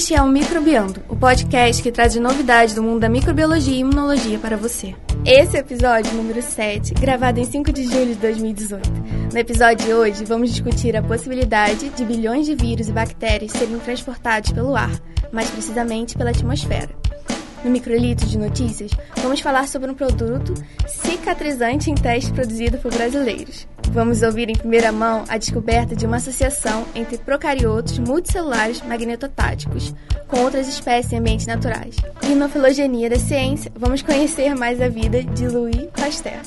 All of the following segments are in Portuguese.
Este é o Microbiando, o podcast que traz novidades do mundo da microbiologia e imunologia para você. Esse é o episódio número 7, gravado em 5 de julho de 2018. No episódio de hoje, vamos discutir a possibilidade de bilhões de vírus e bactérias serem transportados pelo ar, mais precisamente pela atmosfera. No microlito de notícias, vamos falar sobre um produto cicatrizante em teste produzido por brasileiros. Vamos ouvir em primeira mão a descoberta de uma associação entre procariotos multicelulares magnetotáticos com outras espécies em ambientes naturais. E na filogenia da ciência, vamos conhecer mais a vida de Louis Pasteur.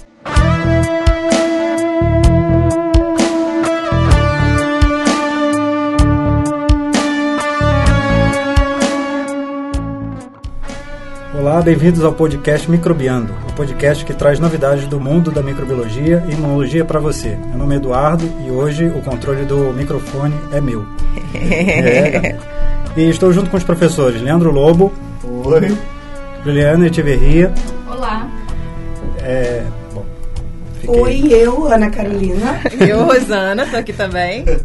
Olá, bem-vindos ao podcast Microbiando, o podcast que traz novidades do mundo da microbiologia e imunologia para você. Meu nome é Eduardo e hoje o controle do microfone é meu. é, e estou junto com os professores Leandro Lobo. Oi. Juliana Echeverria. Olá. É, bom, fiquei... Oi, eu, Ana Carolina. eu, Rosana, estou aqui também.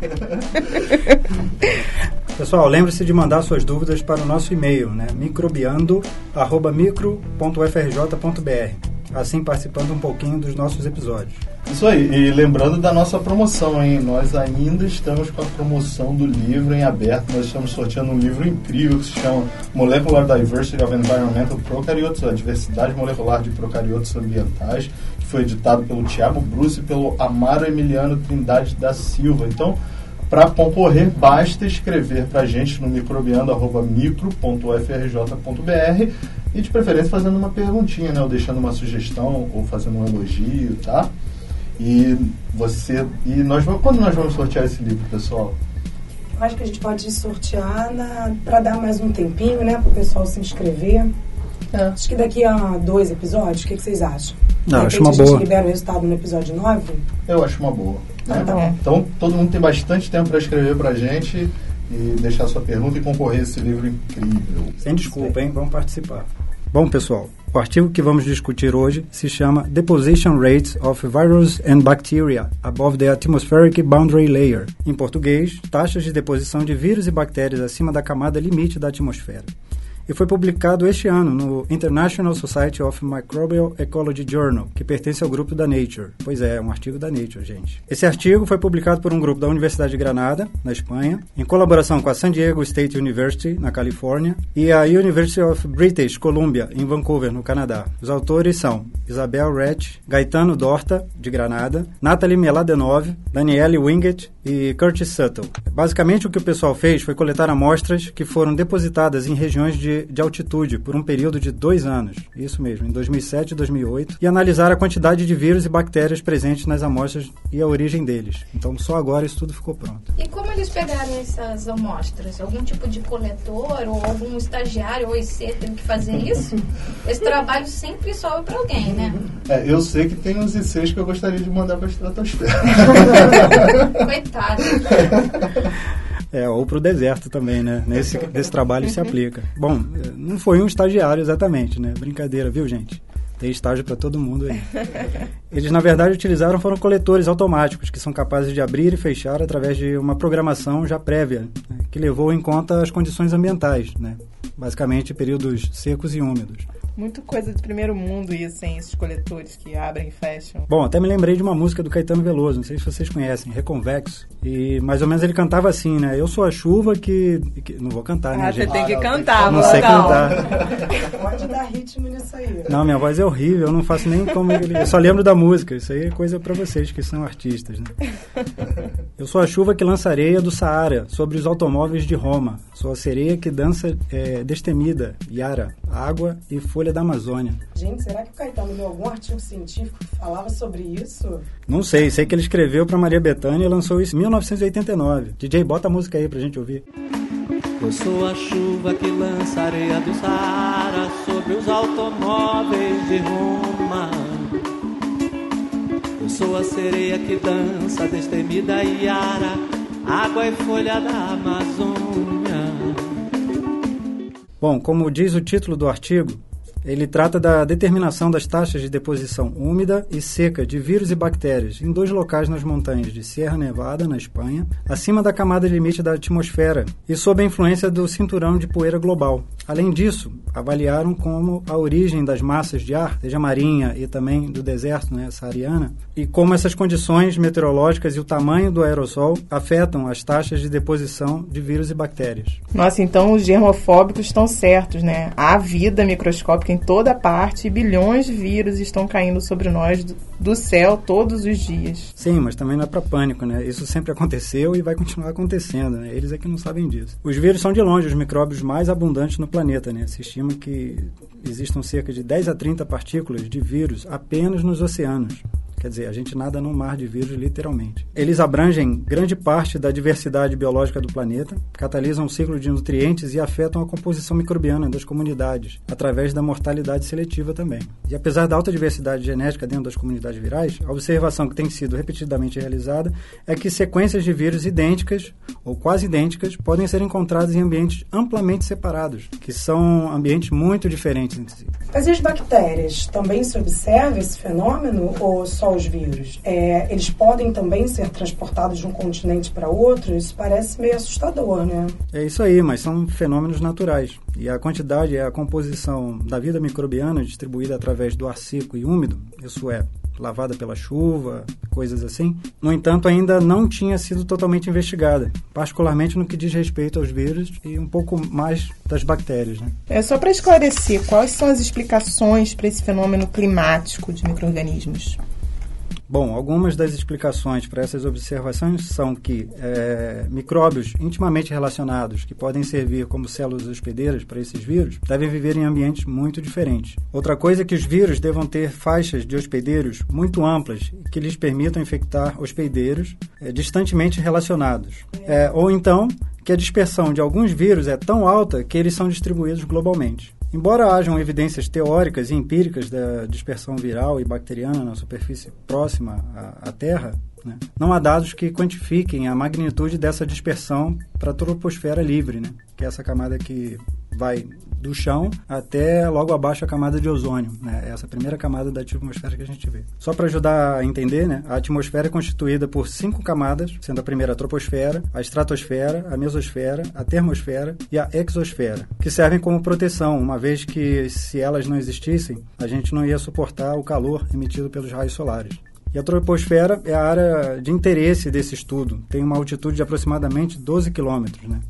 Pessoal, lembre-se de mandar suas dúvidas para o nosso e-mail, né? microbiando@micro.frj.br. Assim participando um pouquinho dos nossos episódios. Isso aí, e lembrando da nossa promoção, hein? Nós ainda estamos com a promoção do livro em aberto. Nós estamos sorteando um livro incrível que se chama Molecular Diversity of Environmental Prokaryotes, a diversidade molecular de procariotos ambientais, que foi editado pelo Tiago Bruce e pelo Amaro Emiliano Trindade da Silva. Então, para concorrer, basta escrever para a gente no microbiando.micro.ufrj.br e de preferência fazendo uma perguntinha, né? Ou deixando uma sugestão, ou fazendo um elogio, tá? E você. E nós quando nós vamos sortear esse livro, pessoal? Eu acho que a gente pode sortear para dar mais um tempinho, né? Para o pessoal se inscrever. É. Acho que daqui a dois episódios, o que, que vocês acham? Não, acho uma boa. a gente libera o resultado no episódio 9? Eu acho uma boa. Né? Tá então, todo mundo tem bastante tempo para escrever para a gente e deixar sua pergunta e concorrer a esse livro incrível. Sem desculpa, hein? Vamos participar. Bom, pessoal, o artigo que vamos discutir hoje se chama Deposition Rates of Virus and Bacteria Above the Atmospheric Boundary Layer. Em português, taxas de deposição de vírus e bactérias acima da camada limite da atmosfera e foi publicado este ano no International Society of Microbial Ecology Journal, que pertence ao grupo da Nature. Pois é, é um artigo da Nature, gente. Esse artigo foi publicado por um grupo da Universidade de Granada, na Espanha, em colaboração com a San Diego State University, na Califórnia, e a University of British Columbia, em Vancouver, no Canadá. Os autores são Isabel Rett, Gaetano Dorta, de Granada, Natalie Meladenov, Danielle Winget e Curtis Suttle. Basicamente, o que o pessoal fez foi coletar amostras que foram depositadas em regiões de de, altitude por um período de dois anos, isso mesmo, em 2007 e 2008, e analisar a quantidade de vírus e bactérias presentes nas amostras e a origem deles. Então, só agora isso tudo ficou pronto. E como eles pegaram essas amostras? Algum tipo de coletor ou algum estagiário ou IC teve que fazer isso? Esse trabalho sempre sobe para alguém, né? É, eu sei que tem uns ICs que eu gostaria de mandar para a estratosfera. Coitado. É, ou para o deserto também, né? Nesse, nesse trabalho se aplica. Bom, não foi um estagiário exatamente, né? Brincadeira, viu, gente? Tem estágio para todo mundo aí. Eles, na verdade, utilizaram foram coletores automáticos, que são capazes de abrir e fechar através de uma programação já prévia, né? que levou em conta as condições ambientais, né? basicamente períodos secos e úmidos. Muito coisa de primeiro mundo isso, hein? Esses coletores que abrem e fecham. Bom, até me lembrei de uma música do Caetano Veloso, não sei se vocês conhecem, Reconvexo. E mais ou menos ele cantava assim, né? Eu sou a chuva que. que não vou cantar, né, ah, gente? Você tem que ah, cantar, Não sei cantar. Pode dar ritmo nisso aí. Não, minha voz é horrível, eu não faço nem como ele. Eu só lembro da música. Isso aí é coisa para vocês que são artistas, né? Eu sou a chuva que lança areia do Saara sobre os automóveis de Roma. Sou a sereia que dança é, destemida, Yara, água e folha da Amazônia. Gente, será que o Caetano leu algum artigo científico que falava sobre isso? Não sei, sei que ele escreveu para Maria Bethânia e lançou isso em 1989. DJ, bota a música aí pra gente ouvir. Eu sou a chuva que lança areia do Saara sobre os automóveis de Roma. Eu sou a sereia que dança destemida Iara, água e folha da Amazônia. Bom, como diz o título do artigo, Ele trata da determinação das taxas de deposição úmida e seca de vírus e bactérias em dois locais nas montanhas de Sierra Nevada, na Espanha, acima da camada limite da atmosfera e sob a influência do cinturão de poeira global. Além disso, avaliaram como a origem das massas de ar, seja marinha e também do deserto, né, saariana, e como essas condições meteorológicas e o tamanho do aerossol afetam as taxas de deposição de vírus e bactérias. Nossa, então os germofóbicos estão certos, né? Há vida microscópica toda parte e bilhões de vírus estão caindo sobre nós do céu todos os dias. Sim, mas também não é para pânico, né? Isso sempre aconteceu e vai continuar acontecendo, né? Eles é que não sabem disso. Os vírus são de longe os micróbios mais abundantes no planeta, né? Se estima que existam cerca de 10 a 30 partículas de vírus apenas nos oceanos. Quer dizer, a gente nada num mar de vírus, literalmente. Eles abrangem grande parte da diversidade biológica do planeta, catalisam o ciclo de nutrientes e afetam a composição microbiana das comunidades, através da mortalidade seletiva também. E apesar da alta diversidade genética dentro das comunidades virais, a observação que tem sido repetidamente realizada é que sequências de vírus idênticas ou quase idênticas podem ser encontradas em ambientes amplamente separados, que são ambientes muito diferentes entre si. Mas e as bactérias? Também se observa esse fenômeno ou só os vírus? É, eles podem também ser transportados de um continente para outro? Isso parece meio assustador, né? É isso aí, mas são fenômenos naturais. E a quantidade e a composição da vida microbiana distribuída através do ar seco e úmido, isso é, lavada pela chuva, coisas assim, no entanto, ainda não tinha sido totalmente investigada, particularmente no que diz respeito aos vírus e um pouco mais das bactérias. Né? É só para esclarecer, quais são as explicações para esse fenômeno climático de microrganismos? Bom, algumas das explicações para essas observações são que é, micróbios intimamente relacionados, que podem servir como células hospedeiras para esses vírus, devem viver em ambientes muito diferentes. Outra coisa é que os vírus devam ter faixas de hospedeiros muito amplas, que lhes permitam infectar hospedeiros é, distantemente relacionados. É, ou então, que a dispersão de alguns vírus é tão alta que eles são distribuídos globalmente. Embora hajam evidências teóricas e empíricas da dispersão viral e bacteriana na superfície próxima à, à Terra, né, não há dados que quantifiquem a magnitude dessa dispersão para a troposfera livre, né, que é essa camada que vai do chão até logo abaixo a camada de ozônio, né? Essa primeira camada da atmosfera que a gente vê. Só para ajudar a entender, né? A atmosfera é constituída por cinco camadas, sendo a primeira a troposfera, a estratosfera, a mesosfera, a termosfera e a exosfera, que servem como proteção, uma vez que se elas não existissem, a gente não ia suportar o calor emitido pelos raios solares. E a troposfera é a área de interesse desse estudo. Tem uma altitude de aproximadamente 12 quilômetros. Né?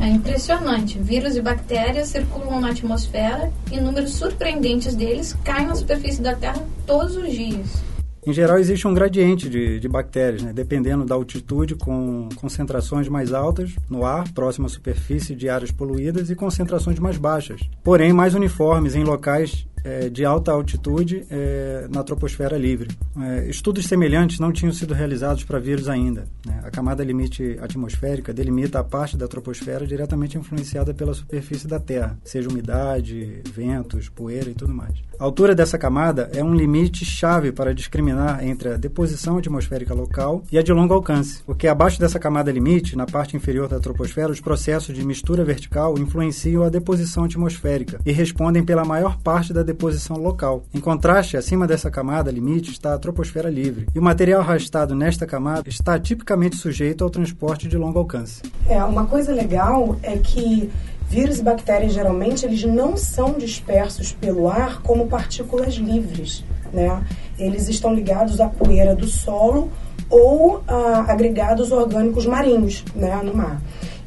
É impressionante. Vírus e bactérias circulam na atmosfera e números surpreendentes deles caem na superfície da Terra todos os dias. Em geral, existe um gradiente de, de bactérias, né? dependendo da altitude, com concentrações mais altas no ar, próximo à superfície de áreas poluídas, e concentrações mais baixas, porém mais uniformes em locais é, de alta altitude é, na troposfera livre. É, estudos semelhantes não tinham sido realizados para vírus ainda. Né? A camada limite atmosférica delimita a parte da troposfera diretamente influenciada pela superfície da Terra, seja umidade, ventos, poeira e tudo mais. A altura dessa camada é um limite chave para discriminar entre a deposição atmosférica local e a de longo alcance, porque abaixo dessa camada limite, na parte inferior da troposfera, os processos de mistura vertical influenciam a deposição atmosférica e respondem pela maior parte da deposição local. Em contraste, acima dessa camada limite está a troposfera livre, e o material arrastado nesta camada está tipicamente sujeito ao transporte de longo alcance. É, uma coisa legal é que vírus e bactérias geralmente eles não são dispersos pelo ar como partículas livres, né? Eles estão ligados à poeira do solo ou a agregados orgânicos marinhos, né, no mar.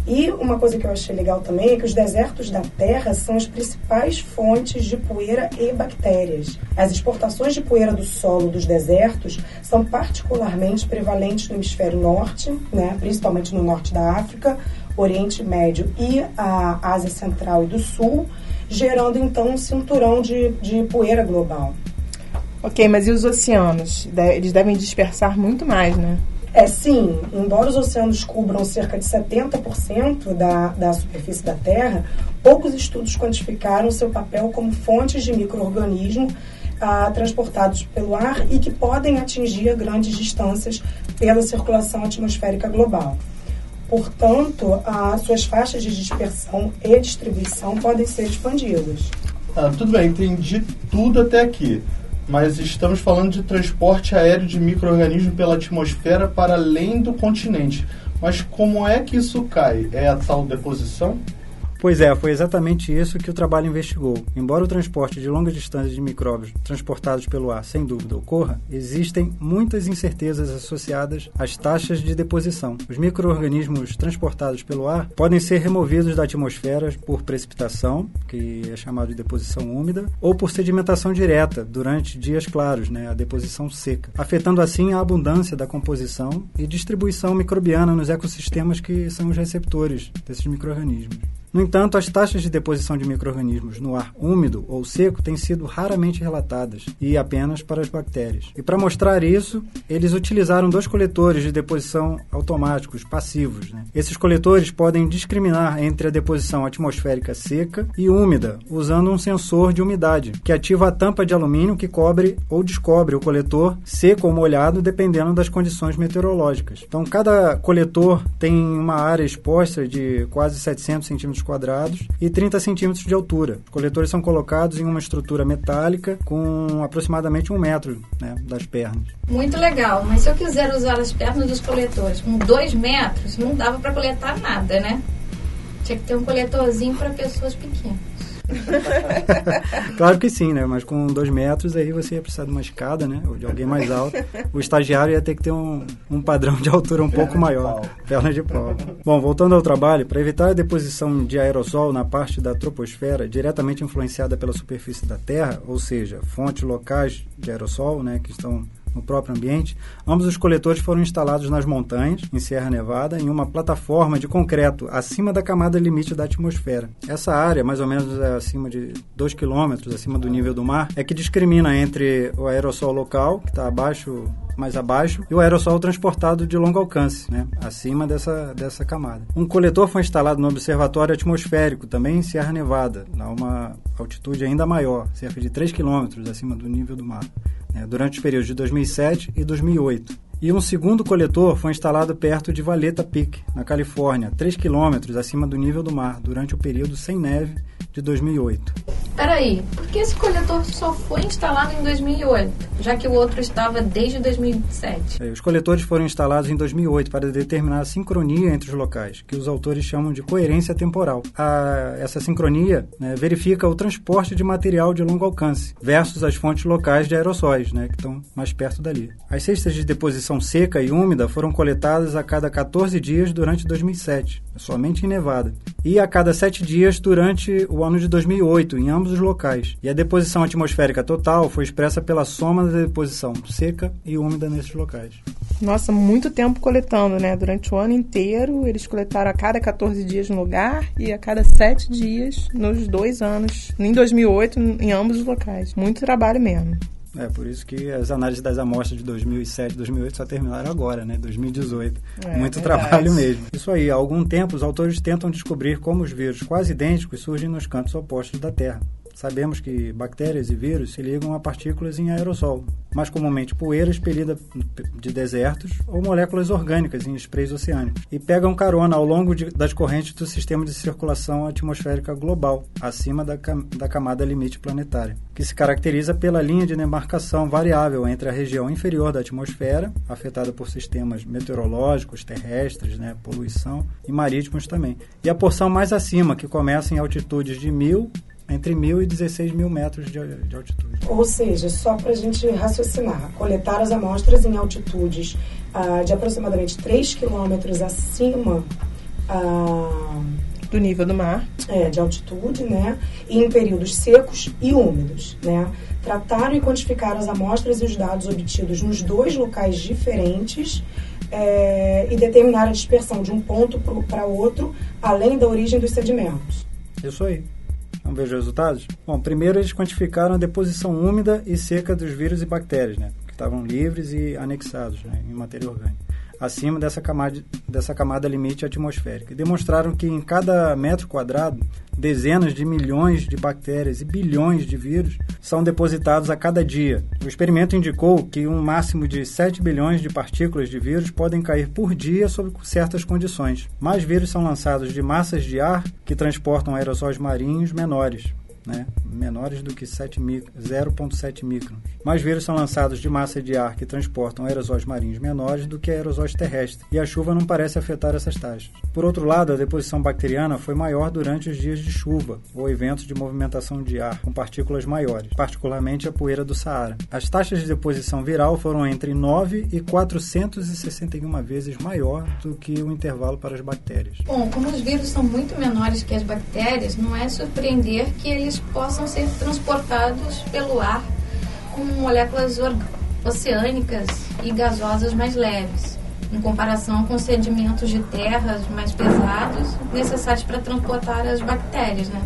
E uma coisa que eu achei legal também é que os desertos da Terra são as principais fontes de poeira e bactérias. As exportações de poeira do solo dos desertos são particularmente prevalentes no hemisfério norte, né, principalmente no norte da África, Oriente Médio e a Ásia Central e do Sul, gerando então um cinturão de, de poeira global. Ok, mas e os oceanos? Eles devem dispersar muito mais, né? É sim, embora os oceanos cubram cerca de 70% da, da superfície da Terra, poucos estudos quantificaram seu papel como fontes de micro-organismos ah, transportados pelo ar e que podem atingir grandes distâncias pela circulação atmosférica global. Portanto, as suas faixas de dispersão e distribuição podem ser expandidas. Ah, tudo bem, entendi tudo até aqui. Mas estamos falando de transporte aéreo de micro-organismos pela atmosfera para além do continente. Mas como é que isso cai? É a tal deposição? Pois é, foi exatamente isso que o trabalho investigou. Embora o transporte de longas distâncias de micróbios transportados pelo ar sem dúvida ocorra, existem muitas incertezas associadas às taxas de deposição. Os microorganismos transportados pelo ar podem ser removidos da atmosfera por precipitação, que é chamado de deposição úmida, ou por sedimentação direta durante dias claros, né, a deposição seca, afetando assim a abundância da composição e distribuição microbiana nos ecossistemas que são os receptores desses microorganismos. No entanto, as taxas de deposição de microrganismos no ar úmido ou seco têm sido raramente relatadas e apenas para as bactérias. E para mostrar isso, eles utilizaram dois coletores de deposição automáticos passivos. Né? Esses coletores podem discriminar entre a deposição atmosférica seca e úmida, usando um sensor de umidade, que ativa a tampa de alumínio que cobre ou descobre o coletor seco ou molhado, dependendo das condições meteorológicas. Então, cada coletor tem uma área exposta de quase 700 centímetros quadrados e 30 centímetros de altura. Os coletores são colocados em uma estrutura metálica com aproximadamente um metro né, das pernas. Muito legal, mas se eu quiser usar as pernas dos coletores com dois metros, não dava para coletar nada, né? Tinha que ter um coletorzinho para pessoas pequenas. claro que sim, né? Mas com dois metros aí você ia precisar de uma escada, né? Ou de alguém mais alto. O estagiário ia ter que ter um, um padrão de altura um Perna pouco maior. Perna de pau. Bom, voltando ao trabalho, para evitar a deposição de aerossol na parte da troposfera diretamente influenciada pela superfície da Terra, ou seja, fontes locais de aerossol, né, que estão no próprio ambiente. Ambos os coletores foram instalados nas montanhas, em Serra Nevada, em uma plataforma de concreto acima da camada limite da atmosfera. Essa área, mais ou menos é acima de 2 km acima do nível do mar, é que discrimina entre o aerossol local, que está abaixo mais abaixo, e o aerossol transportado de longo alcance, né, acima dessa, dessa camada. Um coletor foi instalado no Observatório Atmosférico, também em Sierra Nevada, a uma altitude ainda maior, cerca de 3 quilômetros acima do nível do mar né, durante os períodos de 2007 e 2008. E um segundo coletor foi instalado perto de Valeta Peak, na Califórnia, 3 quilômetros acima do nível do mar, durante o período sem neve de 2008. Peraí, por que esse coletor só foi instalado em 2008, já que o outro estava desde 2007? É, os coletores foram instalados em 2008 para determinar a sincronia entre os locais, que os autores chamam de coerência temporal. A, essa sincronia né, verifica o transporte de material de longo alcance versus as fontes locais de aerossóis, né, que estão mais perto dali. As cestas de deposição seca e úmida foram coletadas a cada 14 dias durante 2007, somente em Nevada, e a cada 7 dias durante o ano de 2008, em ambos os locais. E a deposição atmosférica total foi expressa pela soma da deposição seca e úmida nesses locais. Nossa, muito tempo coletando, né? Durante o ano inteiro, eles coletaram a cada 14 dias no lugar e a cada 7 dias nos dois anos, em 2008, em ambos os locais. Muito trabalho mesmo. É, por isso que as análises das amostras de 2007 e 2008 só terminaram agora, né? 2018. É, Muito trabalho mesmo. Isso aí, há algum tempo os autores tentam descobrir como os vírus quase idênticos surgem nos cantos opostos da Terra. Sabemos que bactérias e vírus se ligam a partículas em aerossol, mais comumente poeira expelida de desertos ou moléculas orgânicas em sprays oceânicos, e pegam carona ao longo de, das correntes do sistema de circulação atmosférica global, acima da, da camada limite planetária, que se caracteriza pela linha de demarcação variável entre a região inferior da atmosfera, afetada por sistemas meteorológicos, terrestres, né, poluição e marítimos também, e a porção mais acima, que começa em altitudes de 1.000 entre mil e 16 mil metros de, de altitude. Ou seja, só para a gente raciocinar, coletar as amostras em altitudes ah, de aproximadamente 3 quilômetros acima ah, do nível do mar. É, de altitude, né? E em períodos secos e úmidos, né? Trataram e quantificaram as amostras e os dados obtidos nos dois locais diferentes é, e determinaram a dispersão de um ponto para outro, além da origem dos sedimentos. Isso aí. Vamos ver os resultados? Bom, primeiro eles quantificaram a deposição úmida e seca dos vírus e bactérias, né? Que estavam livres e anexados né, em matéria orgânica acima dessa camada, dessa camada limite atmosférica. E demonstraram que em cada metro quadrado, dezenas de milhões de bactérias e bilhões de vírus são depositados a cada dia. O experimento indicou que um máximo de 7 bilhões de partículas de vírus podem cair por dia sob certas condições. Mais vírus são lançados de massas de ar que transportam aerossóis marinhos menores né? menores do que 0,7 microns. Mais vírus são lançados de massa de ar que transportam aerosóis marinhos menores do que aerosóis terrestres, e a chuva não parece afetar essas taxas. Por outro lado, a deposição bacteriana foi maior durante os dias de chuva ou eventos de movimentação de ar com partículas maiores, particularmente a poeira do Saara. As taxas de deposição viral foram entre 9 e 461 vezes maior do que o intervalo para as bactérias. Bom, como os vírus são muito menores que as bactérias, não é surpreender que eles possam ser transportados pelo ar com moléculas oceânicas e gasosas mais leves, em comparação com sedimentos de terras mais pesados necessários para transportar as bactérias, né?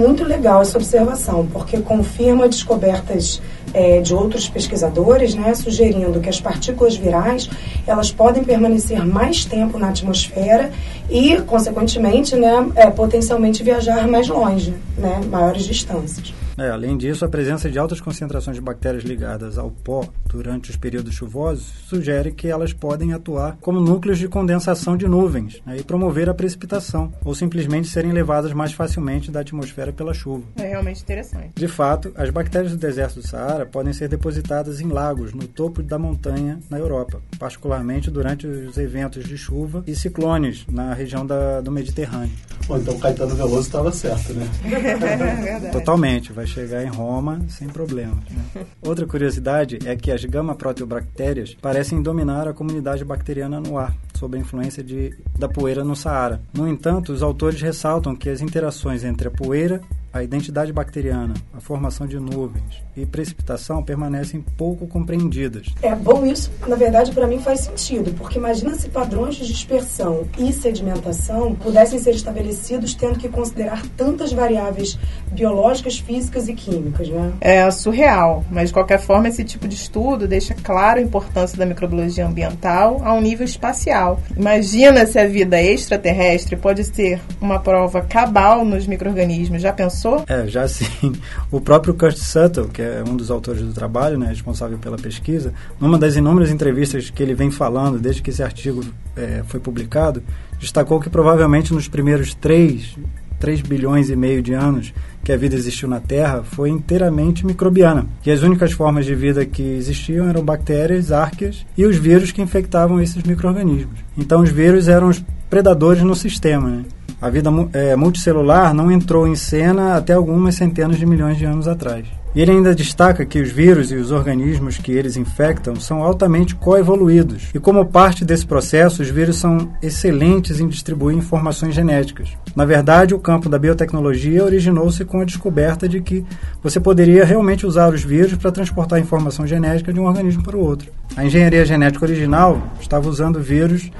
Muito legal essa observação, porque confirma descobertas é, de outros pesquisadores, né, sugerindo que as partículas virais elas podem permanecer mais tempo na atmosfera e, consequentemente, né, é, potencialmente viajar mais longe, né, maiores distâncias. É, além disso, a presença de altas concentrações de bactérias ligadas ao pó durante os períodos chuvosos sugere que elas podem atuar como núcleos de condensação de nuvens né, e promover a precipitação, ou simplesmente serem levadas mais facilmente da atmosfera pela chuva. É realmente interessante. De fato, as bactérias do deserto do Saara podem ser depositadas em lagos no topo da montanha na Europa, particularmente durante os eventos de chuva e ciclones na região da, do Mediterrâneo. Bom, então Caetano Veloso estava certo, né? É Totalmente, vai chegar em Roma sem problemas. Né? Outra curiosidade é que as gama-proteobactérias parecem dominar a comunidade bacteriana no ar, sob a influência de, da poeira no Saara. No entanto, os autores ressaltam que as interações entre a poeira a identidade bacteriana, a formação de nuvens e precipitação permanecem pouco compreendidas. É bom isso, na verdade, para mim faz sentido, porque imagina se padrões de dispersão e sedimentação pudessem ser estabelecidos tendo que considerar tantas variáveis biológicas, físicas e químicas, né? É surreal, mas de qualquer forma esse tipo de estudo deixa claro a importância da microbiologia ambiental a um nível espacial. Imagina se a vida extraterrestre pode ser uma prova cabal nos micro-organismos. Já pensou passou? É, já sim. O próprio Kurt Suttle, que é um dos autores do trabalho, né, responsável pela pesquisa, numa das inúmeras entrevistas que ele vem falando desde que esse artigo é, foi publicado, destacou que provavelmente nos primeiros três 3 bilhões e meio de anos que a vida existiu na Terra foi inteiramente microbiana. E as únicas formas de vida que existiam eram bactérias, árqueas e os vírus que infectavam esses micro-organismos. Então os vírus eram os predadores no sistema. Né? A vida é, multicelular não entrou em cena até algumas centenas de milhões de anos atrás. E ele ainda destaca que os vírus e os organismos que eles infectam são altamente coevoluídos. E como parte desse processo, os vírus são excelentes em distribuir informações genéticas. Na verdade, o campo da biotecnologia originou-se com a descoberta de que você poderia realmente usar os vírus para transportar informação genética de um organismo para o outro. A engenharia genética original estava usando vírus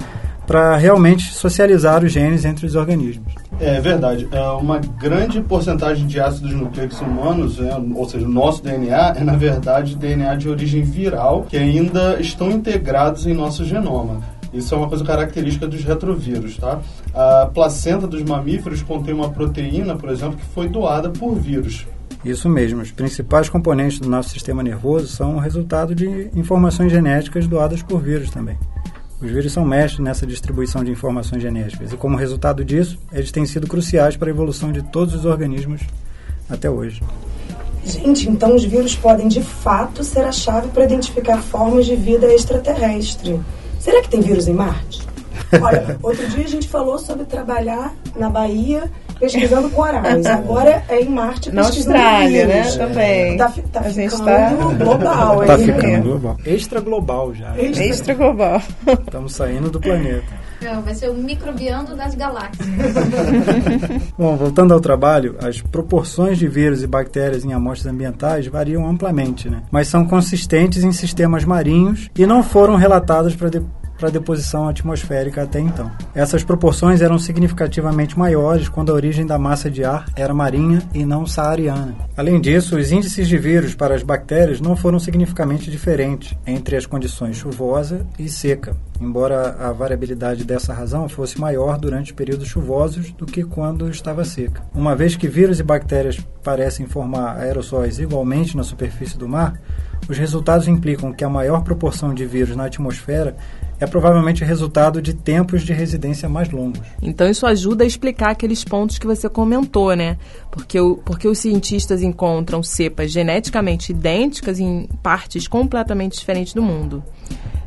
para realmente socializar os genes entre os organismos. É verdade. É uma grande porcentagem de ácidos nucleicos humanos, né, ou seja, o nosso DNA, é na verdade DNA de origem viral que ainda estão integrados em nosso genoma. Isso é uma coisa característica dos retrovírus, tá? A placenta dos mamíferos contém uma proteína, por exemplo, que foi doada por vírus. Isso mesmo. Os principais componentes do nosso sistema nervoso são o resultado de informações genéticas doadas por vírus também. Os vírus são mestres nessa distribuição de informações genéticas e, como resultado disso, eles têm sido cruciais para a evolução de todos os organismos até hoje. Gente, então os vírus podem de fato ser a chave para identificar formas de vida extraterrestre. Será que tem vírus em Marte? Olha, outro dia a gente falou sobre trabalhar na Bahia pesquisando corais. Agora é em Marte Na Austrália, né? Também. Tá, tá a gente ficando tá... global. Tá ficando global. Extra global já. Extra, Extra global. Estamos saindo do planeta. Não, vai ser o microbiano das galáxias. Bom, voltando ao trabalho, as proporções de vírus e bactérias em amostras ambientais variam amplamente, né? Mas são consistentes em sistemas marinhos e não foram relatadas para de para a deposição atmosférica até então. Essas proporções eram significativamente maiores quando a origem da massa de ar era marinha e não saariana. Além disso, os índices de vírus para as bactérias não foram significativamente diferentes entre as condições chuvosa e seca. Embora a variabilidade dessa razão fosse maior durante períodos chuvosos do que quando estava seca. Uma vez que vírus e bactérias parecem formar aerossóis igualmente na superfície do mar, os resultados implicam que a maior proporção de vírus na atmosfera é provavelmente resultado de tempos de residência mais longos. Então isso ajuda a explicar aqueles pontos que você comentou, né? Porque, o, porque os cientistas encontram cepas geneticamente idênticas em partes completamente diferentes do mundo.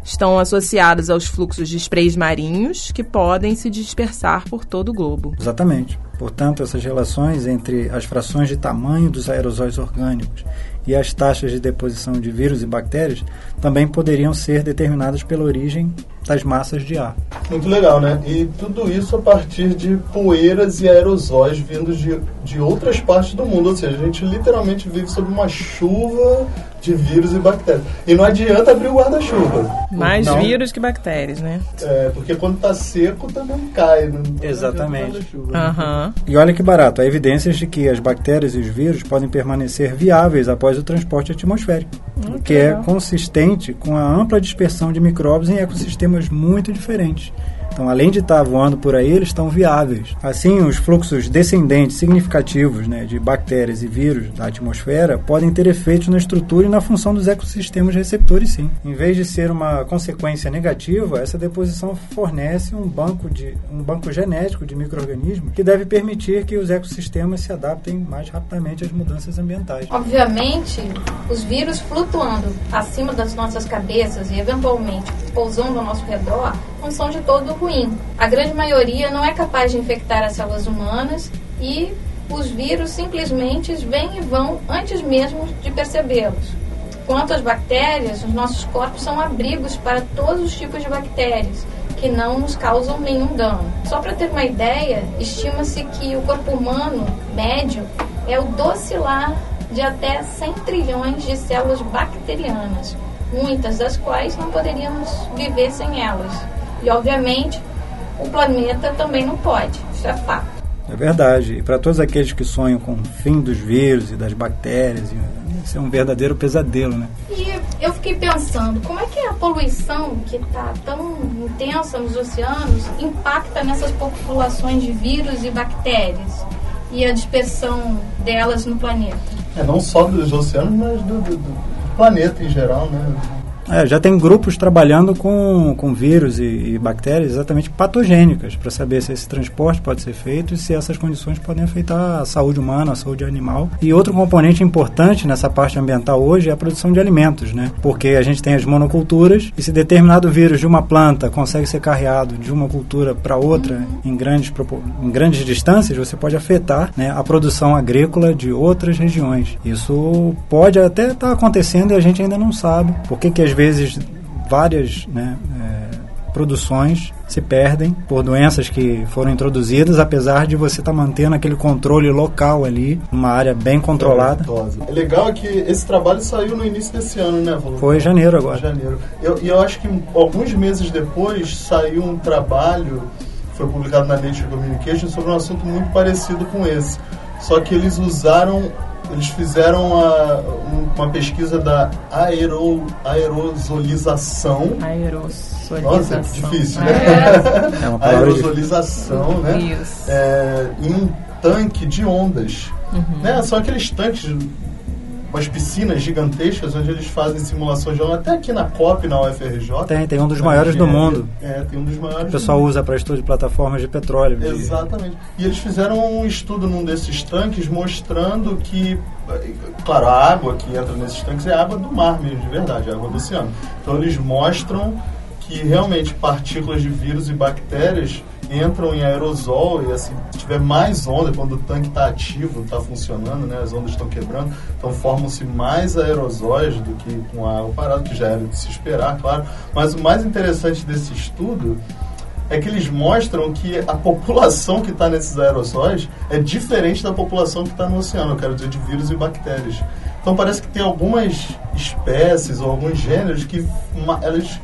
Estão associados aos fluxos de sprays marinhos que podem se dispersar por todo o globo. Exatamente. Portanto, essas relações entre as frações de tamanho dos aerosóis orgânicos e as taxas de deposição de vírus e bactérias também poderiam ser determinadas pela origem das massas de ar. Muito legal, né? E tudo isso a partir de poeiras e aerosóis vindos de, de outras partes do mundo. Ou seja, a gente literalmente vive sob uma chuva de vírus e bactérias. E não adianta abrir o guarda-chuva. Mais Não. vírus que bactérias, né? É, porque quando tá seco também cai. Não não Exatamente. Aham. E olha que barato, há evidências de que as bactérias e os vírus podem permanecer viáveis após o transporte atmosférico, o que é consistente com a ampla dispersão de micróbios em ecossistemas muito diferentes. Então, além de estar voando por aí, eles estão viáveis. Assim, os fluxos descendentes significativos né, de bactérias e vírus da atmosfera podem ter efeitos na estrutura e na função dos ecossistemas receptores, sim. Em vez de ser uma consequência negativa, essa deposição fornece um banco, de, um banco genético de micro-organismos que deve permitir que os ecossistemas se adaptem mais rapidamente às mudanças ambientais. Obviamente, os vírus flutuando acima das nossas cabeças e eventualmente pousando ao nosso redor não são de todo ruim. A grande maioria não é capaz de infectar as células humanas e os vírus simplesmente vêm e vão antes mesmo de percebê-los. Quanto às bactérias, os nossos corpos são abrigos para todos os tipos de bactérias que não nos causam nenhum dano. Só para ter uma ideia, estima-se que o corpo humano médio é o docilar de até 100 trilhões de células bacterianas, muitas das quais não poderíamos viver sem elas. E, obviamente, o planeta também não pode, isso é fato. É verdade. E para todos aqueles que sonham com o fim dos vírus e das bactérias, isso é um verdadeiro pesadelo, né? E eu fiquei pensando, como é que a poluição que está tão intensa nos oceanos impacta nessas populações de vírus e bactérias e a dispersão delas no planeta? É, não só dos oceanos, mas do, do- do planeta em geral, né? É, já tem grupos trabalhando com, com vírus e, e bactérias exatamente patogênicas para saber se esse transporte pode ser feito e se essas condições podem afetar a saúde humana, a saúde animal. E outro componente importante nessa parte ambiental hoje é a produção de alimentos, né? Porque a gente tem as monoculturas e se determinado vírus de uma planta consegue ser carreado de uma cultura para outra em grandes, em grandes distâncias, você pode afetar né, a produção agrícola de outras regiões. Isso pode até estar acontecendo e a gente ainda não sabe. Por que, que às vezes várias né, é, produções se perdem por doenças que foram introduzidas, apesar de você estar mantendo aquele controle local ali, numa área bem controlada. É legal que esse trabalho saiu no início desse ano, né, Volta? Foi em janeiro agora. janeiro. Eu- E eu, acho que alguns meses depois saiu um trabalho, foi publicado na Nature Communication, sobre um assunto muito parecido com esse. Só que eles usaram, eles fizeram a- um- uma pesquisa da aero, aerosolização. Aerosolização. Nossa, difícil, né? É uma palavra difícil. aerosolização, né? Isso. É, em um tanque de ondas. Uhum. Né? São aqueles tanques, umas piscinas gigantescas onde eles fazem simulações de onda. Até aqui na COP, na UFRJ. Tem, tem um dos maiores do engenharia. mundo. É, tem um dos maiores O pessoal usa para estudo de plataformas de petróleo. Exatamente. E eles fizeram um estudo num desses tanques mostrando que, claro, a água que entra nesses tanques é água do mar mesmo, de verdade, água do oceano. Então eles mostram que realmente partículas de vírus e bactérias entram em aerosol e assim, tiver mais onda, quando o tanque está ativo, está funcionando, né, as ondas estão quebrando, então formam-se mais aerosóis do que com a água parada, que já era de se esperar, claro. Mas o mais interessante desse estudo é que eles mostram que a população que está nesses aerossóis é diferente da população que está no oceano, eu quero dizer, de vírus e bactérias. Então parece que tem algumas espécies ou alguns gêneros que ma- elas,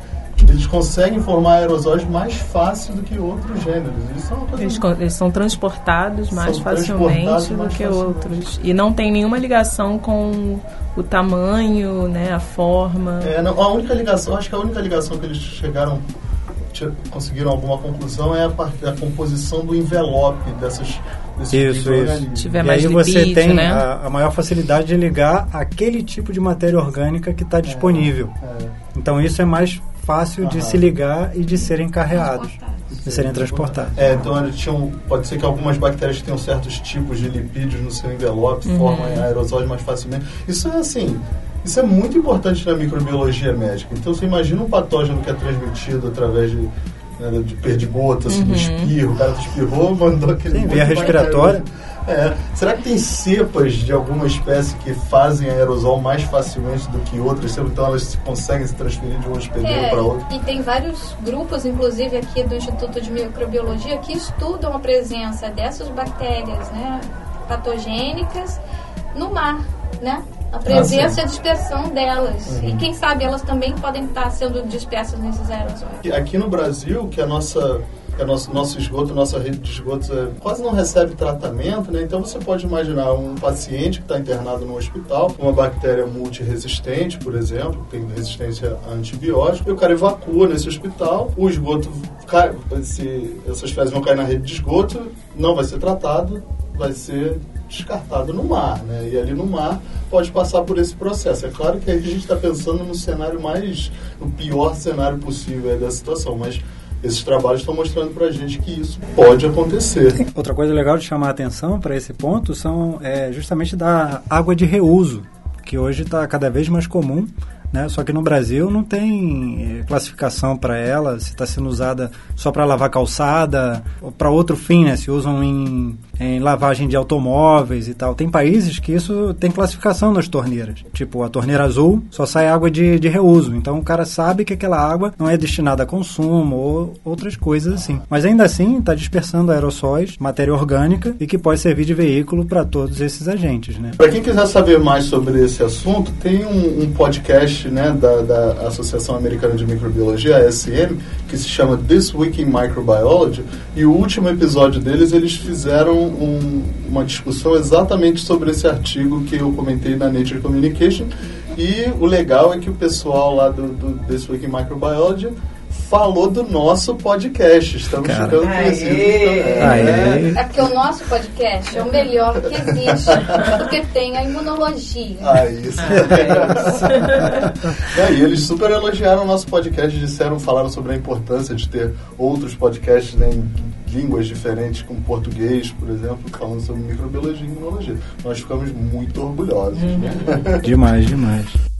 eles conseguem formar aerosóis mais fácil do que outros gêneros. Isso é uma coisa Eles, co- eles são transportados mais São facilmente transportados do mais que facilmente. outros. E não tem nenhuma ligação com o tamanho, né, a forma. É, não, a única ligação, acho que a única ligação que eles chegaram conseguiram alguma conclusão é a, parte, a composição do envelope dessas, desses Isso, micro-organismos. isso. Tiver e mais aí você tem né? a, a maior facilidade de ligar aquele tipo de matéria orgânica que está disponível. É. Então isso é mais fácil de se ligar e de serem carreados, de serem transportados. É, então eles tinham, pode ser que algumas bactérias tenham certos tipos de lipídios no seu envelope, Uhum. formam aerosóis mais facilmente. Isso é assim, isso é muito importante na microbiologia médica. Então você imagina um patógeno que é transmitido através de, né, de perdigoto, assim, Uhum. do espirro, o cara espirrou, mandou aquele. Via de respiratória. É. Será que tem cepas de alguma espécie que fazem aerosol mais facilmente do que outras? Então elas se- conseguem se transferir de um hospedeiro É, para outro? e tem vários grupos, inclusive aqui do Instituto de Microbiologia, que estudam a presença dessas bactérias né, patogênicas no mar, né? A presença e a dispersão delas. E quem sabe elas também podem estar sendo dispersas nesses aerosóis. Aqui- no Brasil, que a nossa a nosso, nosso esgoto, nossa rede de esgotos é, quase não recebe tratamento, né? Então você pode imaginar um paciente que está internado no hospital, com uma bactéria multiresistente, por exemplo, que tem resistência a antibiótico, e o cara evacua nesse hospital, o esgoto cai, esse, essas fezes vão cair na rede de esgoto, não vai ser tratado, vai ser descartado no mar, né? E ali no mar pode passar por esse processo. É claro que a gente está pensando no cenário mais, no pior cenário possível da situação, mas esses trabalhos estão mostrando para a gente que isso pode acontecer. Outra coisa legal de chamar a atenção para esse ponto são é, justamente da água de reuso, que hoje está cada vez mais comum. Né? Só que no Brasil não tem eh, classificação para ela, se está sendo usada só para lavar calçada ou para outro fim, né? Se usam em, em lavagem de automóveis e tal. Tem países que isso tem classificação nas torneiras. Tipo, a torneira azul só sai água de, de reuso. Então o cara sabe que aquela água não é destinada a consumo ou outras coisas assim. Mas ainda assim está dispersando aerossóis, matéria orgânica e que pode servir de veículo para todos esses agentes, né? Para quem quiser saber mais sobre esse assunto, tem um, um podcast né, da, da Associação Americana de Microbiologia, ASM, que se chama This Week in Microbiology, e o último episódio deles, eles fizeram um- uma discussão exatamente sobre esse artigo que eu comentei na Nature Communication, e o legal é que o pessoal lá do, do This Week in Microbiology falou do nosso podcast. Estamos Cara. ficando Aê! conhecidos também. Aê. É porque o nosso podcast é o melhor que existe, porque tem a imunologia. Ah, isso. É, e eles super elogiaram o nosso podcast, disseram, falaram sobre a importância de ter outros podcasts né, em línguas diferentes, como português, por exemplo, falando sobre microbiologia e imunologia. Nós ficamos muito orgulhosos. Né? Demais, demais.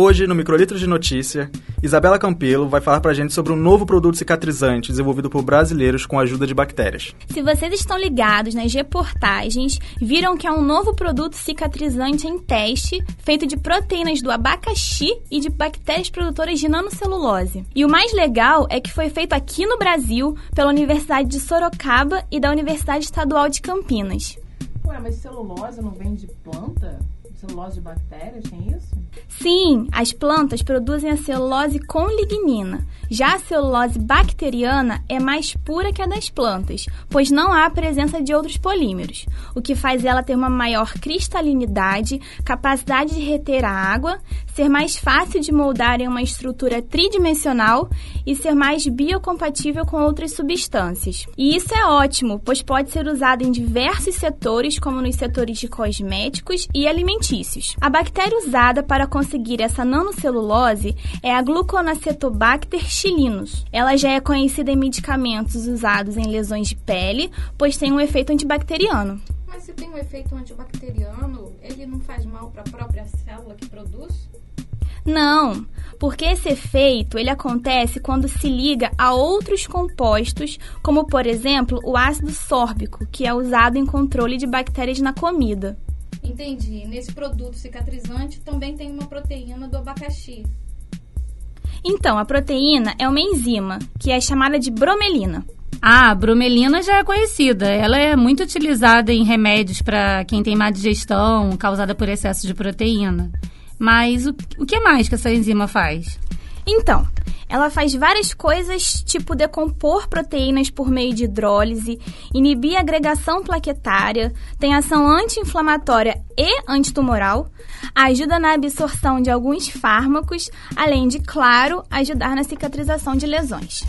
Hoje, no Microlitro de Notícia, Isabela Campelo vai falar pra gente sobre um novo produto cicatrizante desenvolvido por brasileiros com a ajuda de bactérias. Se vocês estão ligados nas reportagens, viram que é um novo produto cicatrizante em teste, feito de proteínas do abacaxi e de bactérias produtoras de nanocelulose. E o mais legal é que foi feito aqui no Brasil pela Universidade de Sorocaba e da Universidade Estadual de Campinas. Ué, mas celulose não vem de planta? Celulose de bactérias, tem isso? Sim, as plantas produzem a celulose com lignina. Já a celulose bacteriana é mais pura que a das plantas, pois não há a presença de outros polímeros, o que faz ela ter uma maior cristalinidade, capacidade de reter a água, ser mais fácil de moldar em uma estrutura tridimensional e ser mais biocompatível com outras substâncias. E isso é ótimo, pois pode ser usado em diversos setores, como nos setores de cosméticos e alimentícios. A bactéria usada para conseguir essa nanocelulose é a Gluconacetobacter chilinus. Ela já é conhecida em medicamentos usados em lesões de pele, pois tem um efeito antibacteriano. Mas se tem um efeito antibacteriano, ele não faz mal para a própria célula que produz? Não, porque esse efeito ele acontece quando se liga a outros compostos, como por exemplo o ácido sórbico, que é usado em controle de bactérias na comida. Entendi. Nesse produto cicatrizante também tem uma proteína do abacaxi. Então, a proteína é uma enzima, que é chamada de bromelina. Ah, a bromelina já é conhecida. Ela é muito utilizada em remédios para quem tem má digestão causada por excesso de proteína. Mas o, o que mais que essa enzima faz? Então, ela faz várias coisas, tipo decompor proteínas por meio de hidrólise, inibir a agregação plaquetária, tem ação anti-inflamatória e antitumoral, ajuda na absorção de alguns fármacos, além de, claro, ajudar na cicatrização de lesões.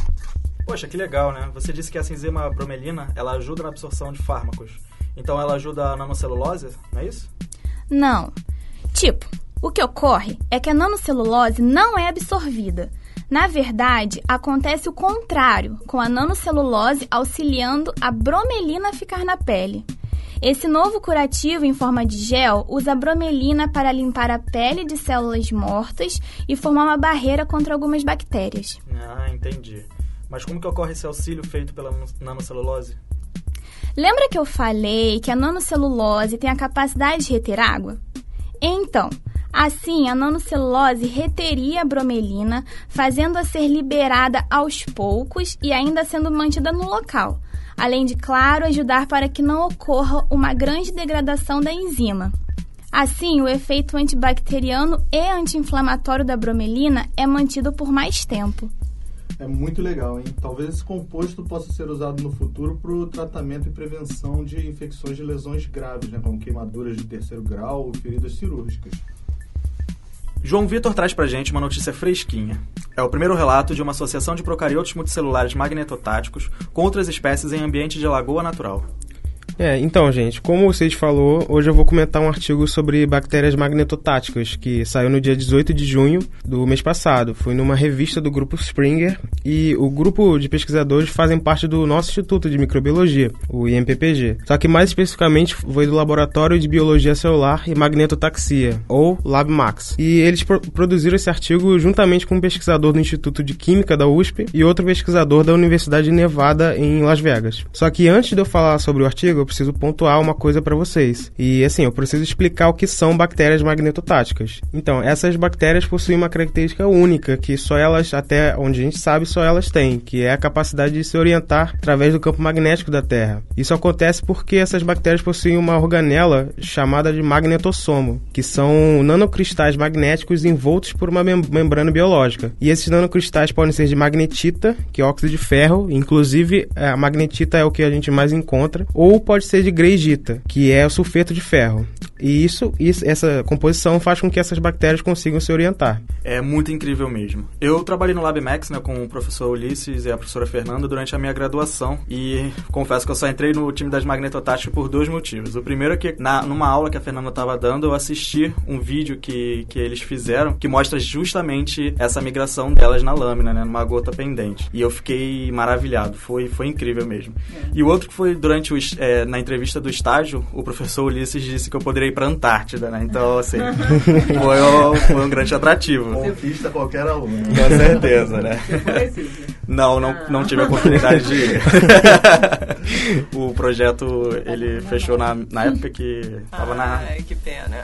Poxa, que legal, né? Você disse que essa enzima bromelina, ela ajuda na absorção de fármacos. Então ela ajuda a nanocelulose, não é isso? Não. Tipo, o que ocorre é que a nanocelulose não é absorvida. Na verdade, acontece o contrário, com a nanocelulose auxiliando a bromelina a ficar na pele. Esse novo curativo em forma de gel usa a bromelina para limpar a pele de células mortas e formar uma barreira contra algumas bactérias. Ah, entendi. Mas como que ocorre esse auxílio feito pela nanocelulose? Lembra que eu falei que a nanocelulose tem a capacidade de reter água? Então, Assim, a nanocelulose reteria a bromelina, fazendo-a ser liberada aos poucos e ainda sendo mantida no local, além de, claro, ajudar para que não ocorra uma grande degradação da enzima. Assim, o efeito antibacteriano e anti-inflamatório da bromelina é mantido por mais tempo. É muito legal, hein? Talvez esse composto possa ser usado no futuro para o tratamento e prevenção de infecções de lesões graves, né? como queimaduras de terceiro grau ou feridas cirúrgicas. João Vitor traz pra gente uma notícia fresquinha. É o primeiro relato de uma associação de procariotos multicelulares magnetotáticos com outras espécies em ambiente de lagoa natural. É, então, gente, como Cid falou, hoje eu vou comentar um artigo sobre bactérias magnetotáticas, que saiu no dia 18 de junho do mês passado. Foi numa revista do grupo Springer e o grupo de pesquisadores fazem parte do nosso Instituto de Microbiologia, o IMPPG. Só que mais especificamente foi do Laboratório de Biologia Celular e Magnetotaxia, ou LabMax. E eles pro produziram esse artigo juntamente com um pesquisador do Instituto de Química da USP e outro pesquisador da Universidade de Nevada em Las Vegas. Só que antes de eu falar sobre o artigo, preciso pontuar uma coisa para vocês. E assim, eu preciso explicar o que são bactérias magnetotáticas. Então, essas bactérias possuem uma característica única que só elas, até onde a gente sabe, só elas têm, que é a capacidade de se orientar através do campo magnético da Terra. Isso acontece porque essas bactérias possuem uma organela chamada de magnetossomo, que são nanocristais magnéticos envoltos por uma mem membrana biológica. E esses nanocristais podem ser de magnetita, que é óxido de ferro, inclusive a magnetita é o que a gente mais encontra, ou pode ser de greigita, que é o sulfeto de ferro. E isso, isso, essa composição faz com que essas bactérias consigam se orientar. É muito incrível mesmo. Eu trabalhei no LabMax né, com o professor Ulisses e a professora Fernanda durante a minha graduação e confesso que eu só entrei no time das magnetotáticas por dois motivos. O primeiro é que na, numa aula que a Fernanda estava dando, eu assisti um vídeo que, que eles fizeram que mostra justamente essa migração delas na lâmina, né, numa gota pendente. E eu fiquei maravilhado, foi, foi incrível mesmo. É. E o outro que foi durante o, é, na entrevista do estágio, o professor Ulisses disse que eu poderia ir para Antártida, né? Então, assim, foi, um, foi um grande atrativo. Conquista qualquer aluno. Com certeza, né? Não, não, não tive a oportunidade de ir. o projeto, ele fechou na, na época que estava na... Ai, que pena.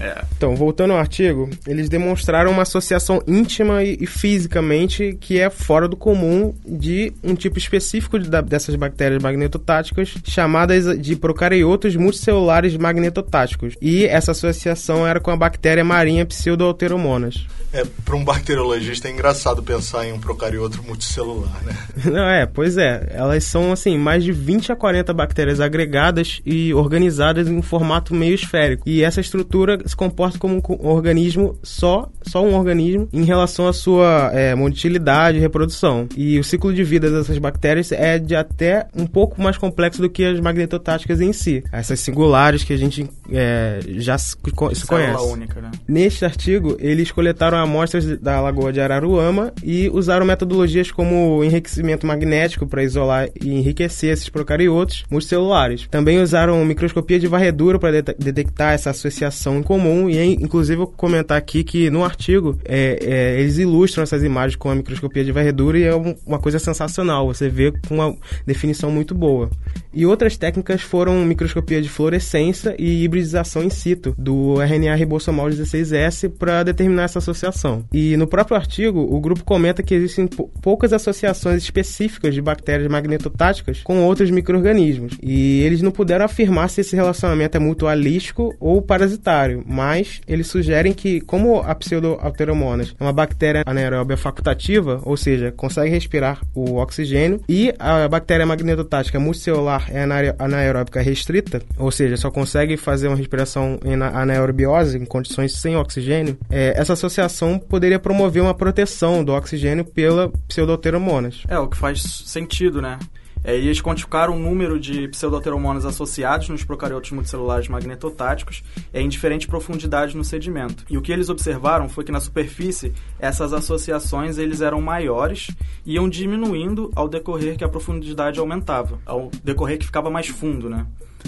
É. Então, voltando ao artigo, eles demonstraram uma associação íntima e, e fisicamente que é fora do comum de um tipo específico de, dessas bactérias magnetotáticas chamadas de procariotos multicelulares magnetotáticos. E essa associação era com a bactéria marinha Pseudoalteromonas. É, para um bacteriologista é engraçado pensar em um procarioto multicelular, né? Não, é, pois é. Elas são, assim, mais de 20 a 40 bactérias agregadas e organizadas em formato meio esférico. E essa estrutura se comporta como um organismo só, só um organismo, em relação à sua é, motilidade e reprodução. E o ciclo de vida dessas bactérias é de até um pouco mais complexo do que as magnetotáticas em si. Essas singulares que a gente é, já se, se conhece. Única, né? Neste artigo, eles coletaram amostras da lagoa de Araruama e usaram metodologias como enriquecimento magnético para isolar e enriquecer esses procariotos multicelulares. Também usaram microscopia de varredura para de detectar essa associação em comum e, inclusive, eu vou comentar aqui que no artigo é, é, eles ilustram essas imagens com a microscopia de varredura e é uma coisa sensacional. Você vê com uma definição muito boa. E outras técnicas foram microscopia de fluorescência e hibridização in situ do RNA ribossomal 16S para determinar essa associação. E no próprio artigo, o grupo comenta que existem poucas associações específicas de bactérias magnetotáticas com outros micro-organismos. E eles não puderam afirmar se esse relacionamento é mutualístico ou parasitário, mas eles sugerem que, como a pseudoalteromonas é uma bactéria anaeróbia facultativa, ou seja, consegue respirar o oxigênio, e a bactéria magnetotática multicelular é anaeróbica restrita, ou seja, só consegue fazer uma respiração em anaerobiose em condições sem oxigênio, é, essa associação poderia promover uma proteção do oxigênio pela pseudoteromonas. É, o que faz sentido, né? É, e eles quantificaram o número de pseudoteromonas associados nos procariotos multicelulares magnetotáticos é, em diferente profundidade no sedimento. E o que eles observaram foi que na superfície essas associações eles eram maiores e iam diminuindo ao decorrer que a profundidade aumentava, ao decorrer que ficava mais fundo, né?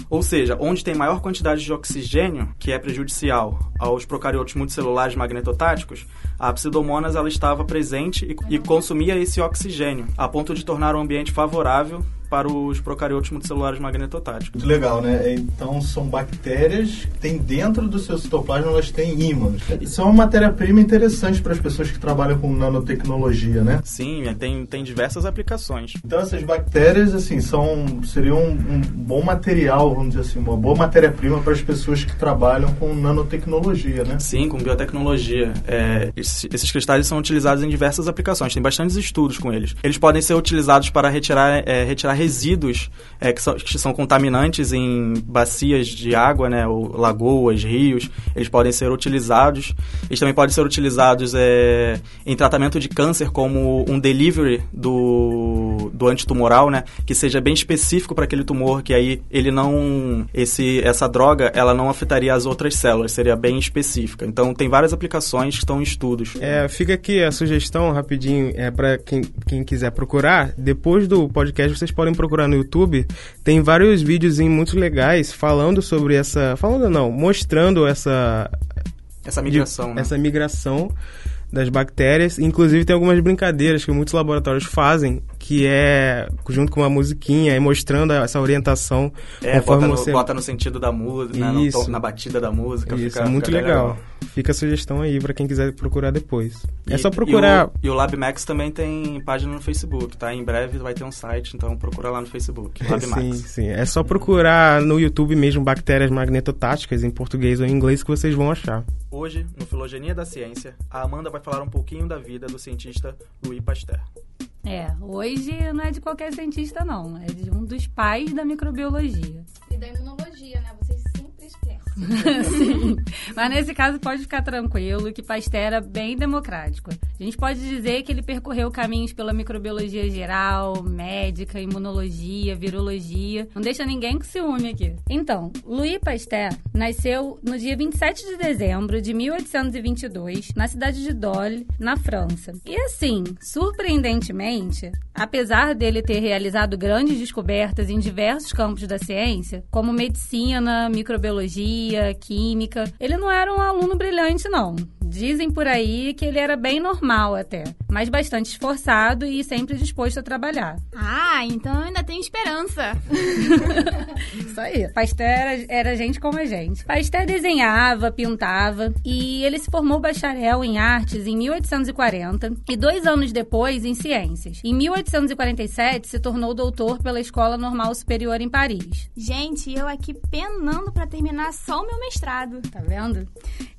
Ou seja, onde tem maior quantidade de oxigênio, que é prejudicial aos procariotos multicelulares magnetotáticos, a pseudomonas ela estava presente e, e consumia esse oxigênio, a ponto de tornar o ambiente favorável para os procariotos multicelulares magnetotáticos. Muito legal, né? Então são bactérias que têm dentro do seu citoplasma, elas têm ímãs. Isso é uma matéria-prima interessante para as pessoas que trabalham com nanotecnologia, né? Sim, é, tem, tem diversas aplicações. Então essas bactérias, assim, são seriam um, um bom material, vamos dizer assim, uma boa matéria-prima para as pessoas que trabalham com nanotecnologia, né? Sim, com biotecnologia. É, esses cristais são utilizados em diversas aplicações, tem bastantes estudos com eles. Eles podem ser utilizados para retirar, é, retirar resíduos é, que, são, que são contaminantes em bacias de água, né, ou lagoas, rios, eles podem ser utilizados. Eles também podem ser utilizados é, em tratamento de câncer como um delivery do, do antitumoral, né, que seja bem específico para aquele tumor, que aí ele não esse essa droga ela não afetaria as outras células, seria bem específica. Então tem várias aplicações que estão em estudos. É, fica aqui a sugestão rapidinho é para quem, quem quiser procurar. Depois do podcast vocês podem podem procurar no YouTube, tem vários vídeos muito legais falando sobre essa. Falando não, mostrando essa. Essa migração. né? Essa migração das bactérias. Inclusive tem algumas brincadeiras que muitos laboratórios fazem, que é junto com uma musiquinha e mostrando essa orientação. É, bota no, você... bota no sentido da música, né, no, na batida da música. Isso, fica, muito fica legal. legal. Fica a sugestão aí para quem quiser procurar depois. E, é só procurar. E o, e o LabMax também tem página no Facebook, tá? Em breve vai ter um site, então procura lá no Facebook. LabMax. sim, sim. É só procurar no YouTube mesmo bactérias magnetotáticas em português ou em inglês que vocês vão achar. Hoje, no Filogenia da Ciência, a Amanda vai falar um pouquinho da vida do cientista Louis Pasteur. É, hoje não é de qualquer cientista, não. É de um dos pais da microbiologia. E da imunologia, né? Vocês. Sim. Mas nesse caso pode ficar tranquilo que Pasteur era bem democrático. A gente pode dizer que ele percorreu caminhos pela microbiologia geral, médica, imunologia, virologia. Não deixa ninguém com ciúme aqui. Então, Louis Pasteur nasceu no dia 27 de dezembro de 1822, na cidade de Dole, na França. E assim, surpreendentemente, apesar dele ter realizado grandes descobertas em diversos campos da ciência, como medicina, microbiologia, química, ele não era um aluno brilhante, não. Dizem por aí que ele era bem normal até, mas bastante esforçado e sempre disposto a trabalhar. Ah, então ainda tem esperança. Isso aí. Pasteur era, era gente como a gente. Pasteur desenhava, pintava e ele se formou bacharel em artes em 1840 e dois anos depois em ciências. Em 1847 se tornou doutor pela Escola Normal Superior em Paris. Gente, eu aqui penando para terminar só o meu mestrado. Tá vendo?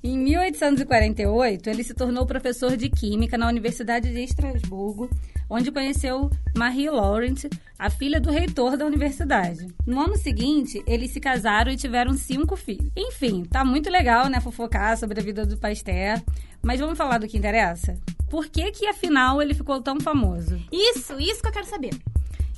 Em 1848, ele se tornou professor de Química na Universidade de Estrasburgo, onde conheceu Marie Laurent, a filha do reitor da universidade. No ano seguinte, eles se casaram e tiveram cinco filhos. Enfim, tá muito legal, né, fofocar sobre a vida do Pasteur, mas vamos falar do que interessa? Por que que, afinal, ele ficou tão famoso? Isso, isso que eu quero saber.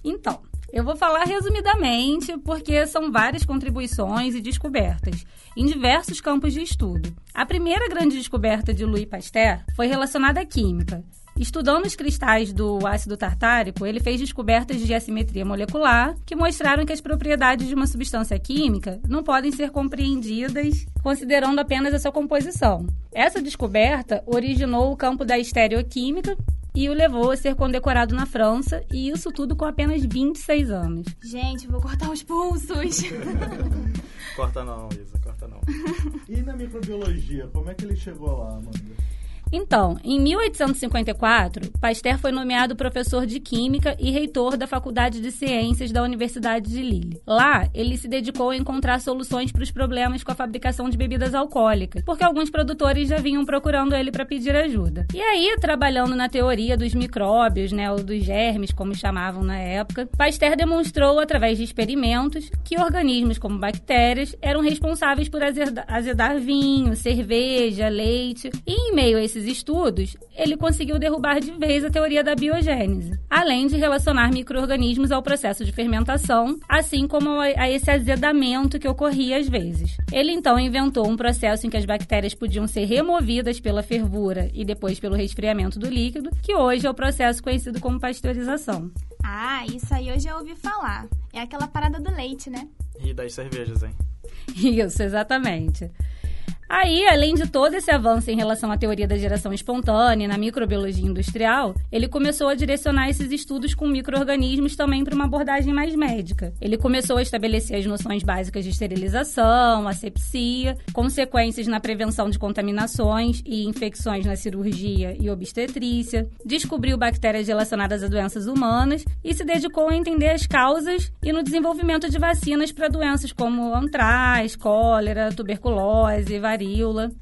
Então, eu vou falar resumidamente, porque são várias contribuições e descobertas em diversos campos de estudo. A primeira grande descoberta de Louis Pasteur foi relacionada à química. Estudando os cristais do ácido tartárico, ele fez descobertas de assimetria molecular que mostraram que as propriedades de uma substância química não podem ser compreendidas considerando apenas a sua composição. Essa descoberta originou o campo da estereoquímica, e o levou a ser condecorado na França, e isso tudo com apenas 26 anos. Gente, vou cortar os pulsos. Corta não, Isa, corta não. E na microbiologia, como é que ele chegou lá, Amanda? Então, em 1854, Pasteur foi nomeado professor de Química e reitor da Faculdade de Ciências da Universidade de Lille. Lá, ele se dedicou a encontrar soluções para os problemas com a fabricação de bebidas alcoólicas, porque alguns produtores já vinham procurando ele para pedir ajuda. E aí, trabalhando na teoria dos micróbios, né, ou dos germes, como chamavam na época, Pasteur demonstrou, através de experimentos, que organismos como bactérias eram responsáveis por azeda- azedar vinho, cerveja, leite, e em meio a esses estudos, ele conseguiu derrubar de vez a teoria da biogênese, além de relacionar micro-organismos ao processo de fermentação, assim como a, a esse azedamento que ocorria às vezes. Ele então inventou um processo em que as bactérias podiam ser removidas pela fervura e depois pelo resfriamento do líquido, que hoje é o processo conhecido como pasteurização. ah, isso aí eu já ouvi falar. É aquela parada do leite, né? E das cervejas, hein? Isso, exatamente. Aí, além de todo esse avanço em relação à teoria da geração espontânea na microbiologia industrial, ele começou a direcionar esses estudos com micro-organismos também para uma abordagem mais médica. Ele começou a estabelecer as noções básicas de esterilização, asepsia, consequências na prevenção de contaminações e infecções na cirurgia e obstetrícia, descobriu bactérias relacionadas a doenças humanas e se dedicou a entender as causas e no desenvolvimento de vacinas para doenças como antraz, cólera, tuberculose, varíola.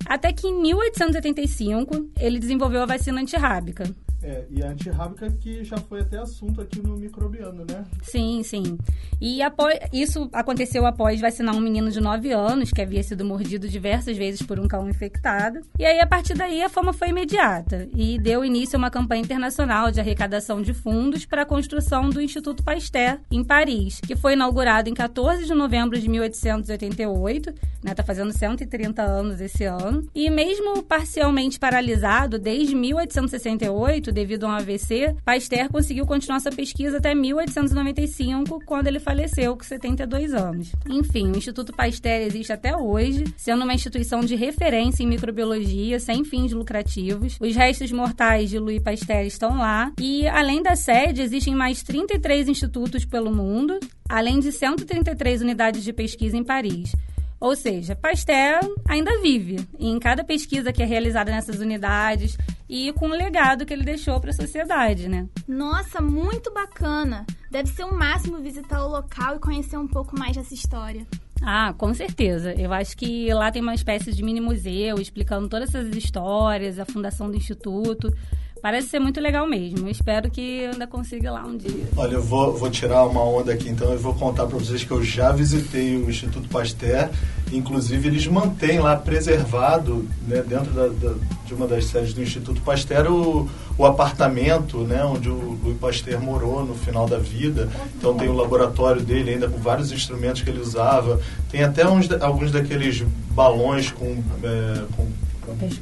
Até que em 1885 ele desenvolveu a vacina antirrábica. É, e a antirrábica que já foi até assunto aqui no microbiano, né? Sim, sim. E após, isso aconteceu após vacinar um menino de 9 anos que havia sido mordido diversas vezes por um cão infectado. E aí, a partir daí, a fama foi imediata e deu início a uma campanha internacional de arrecadação de fundos para a construção do Instituto Pasteur, em Paris, que foi inaugurado em 14 de novembro de 1888, né? Tá fazendo 130 anos esse ano. E mesmo parcialmente paralisado desde 1868, devido a um AVC, Pasteur conseguiu continuar sua pesquisa até 1895, quando ele faleceu, com 72 anos. Enfim, o Instituto Pasteur existe até hoje, sendo uma instituição de referência em microbiologia, sem fins lucrativos. Os restos mortais de Louis Pasteur estão lá. E, além da sede, existem mais 33 institutos pelo mundo, além de 133 unidades de pesquisa em Paris. Ou seja, Pasteur ainda vive em cada pesquisa que é realizada nessas unidades e com o legado que ele deixou para a sociedade, né? Nossa, muito bacana. Deve ser o máximo visitar o local e conhecer um pouco mais dessa história. Ah, com certeza. Eu acho que lá tem uma espécie de mini museu explicando todas essas histórias, a fundação do instituto. Parece ser muito legal mesmo. Eu espero que ainda consiga lá um dia. Olha, eu vou, vou tirar uma onda aqui, então eu vou contar para vocês que eu já visitei o Instituto Pasteur. Inclusive, eles mantêm lá preservado, né, dentro da, da, de uma das sedes do Instituto Pasteur, o, o apartamento né, onde o Louis Pasteur morou no final da vida. Então, tem o laboratório dele ainda com vários instrumentos que ele usava. Tem até uns, alguns daqueles balões com, é, com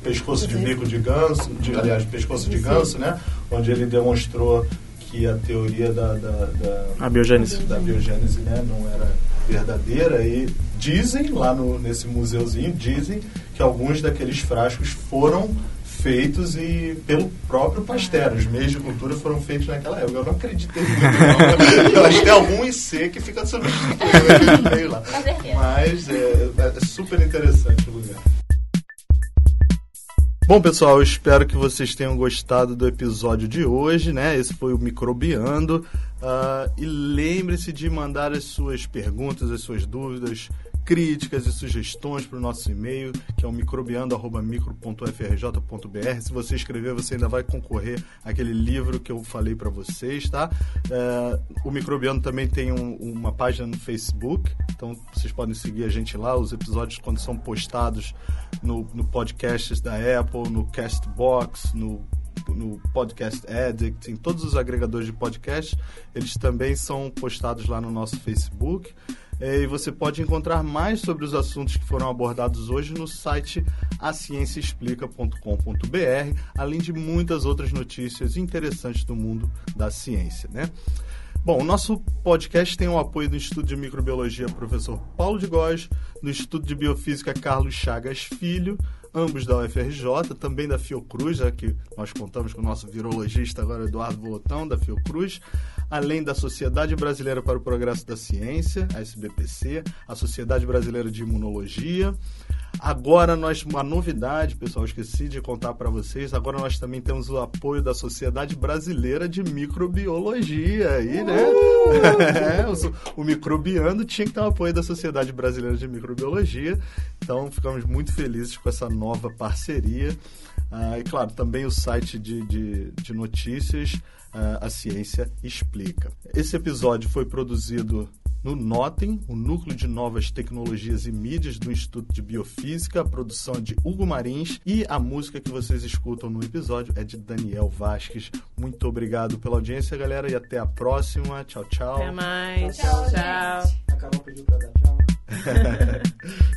pescoço de bico de ganso, de, aliás, pescoço de ganso, né? Onde ele demonstrou que a teoria da, da, da, A biogênese. da biogênese né, não era verdadeira e dizem lá no, nesse museuzinho dizem que alguns daqueles frascos foram feitos e pelo próprio Pasteur. Os meios de cultura foram feitos naquela época. Eu não acreditei muito, não. Eu acho que tem algum IC que fica substituindo aquele meio lá. Mas é, é super interessante o lugar. Bom, pessoal, espero que vocês tenham gostado do episódio de hoje, né? Esse foi o Microbiando. Ah, e lembre-se de mandar as suas perguntas, as suas dúvidas, críticas e sugestões para o nosso e-mail, que é o microbiando.micro.frj.br. Se você escrever, você ainda vai concorrer àquele livro que eu falei para vocês, tá? É, o Microbiando também tem um- uma página no Facebook, então vocês podem seguir a gente lá. Os episódios, quando são postados no, no podcasts da Apple, no Castbox, no no Podcast Addict, em todos os agregadores de podcast, eles também são postados lá no nosso Facebook. Eh, E você pode encontrar mais sobre os assuntos que foram abordados hoje no site acienciaexplica.com.br, além de muitas outras notícias interessantes do mundo da ciência, né? Bom, o nosso podcast tem o apoio do Instituto de Microbiologia Professor Paulo de Góes, do Instituto de Biofísica Carlos Chagas Filho, ambos da UFRJ, também da Fiocruz, já que nós contamos com o nosso virologista agora, Eduardo Volotão, da Fiocruz, além da Sociedade Brasileira para o Progresso da Ciência, a SBPC, a Sociedade Brasileira de Imunologia, Agora nós, uma novidade, pessoal, esqueci de contar para vocês. Agora nós também temos o apoio da Sociedade Brasileira de Microbiologia aí, né? é, o, o microbiano tinha que ter o apoio da Sociedade Brasileira de Microbiologia. Então ficamos muito felizes com essa nova parceria. Ah, e claro, também o site de, de, de notícias, a Ciência Explica. Esse episódio foi produzido no Notem, o Núcleo de Novas Tecnologias e Mídias do Instituto de Biofísica, a produção é de Hugo Marins e a música que vocês escutam no episódio é de Daniel Vasques. Muito obrigado pela audiência, galera, e até a próxima. Tchau, tchau. Até mais. Tchau, tchau. A Carol pediu pra dar tchau.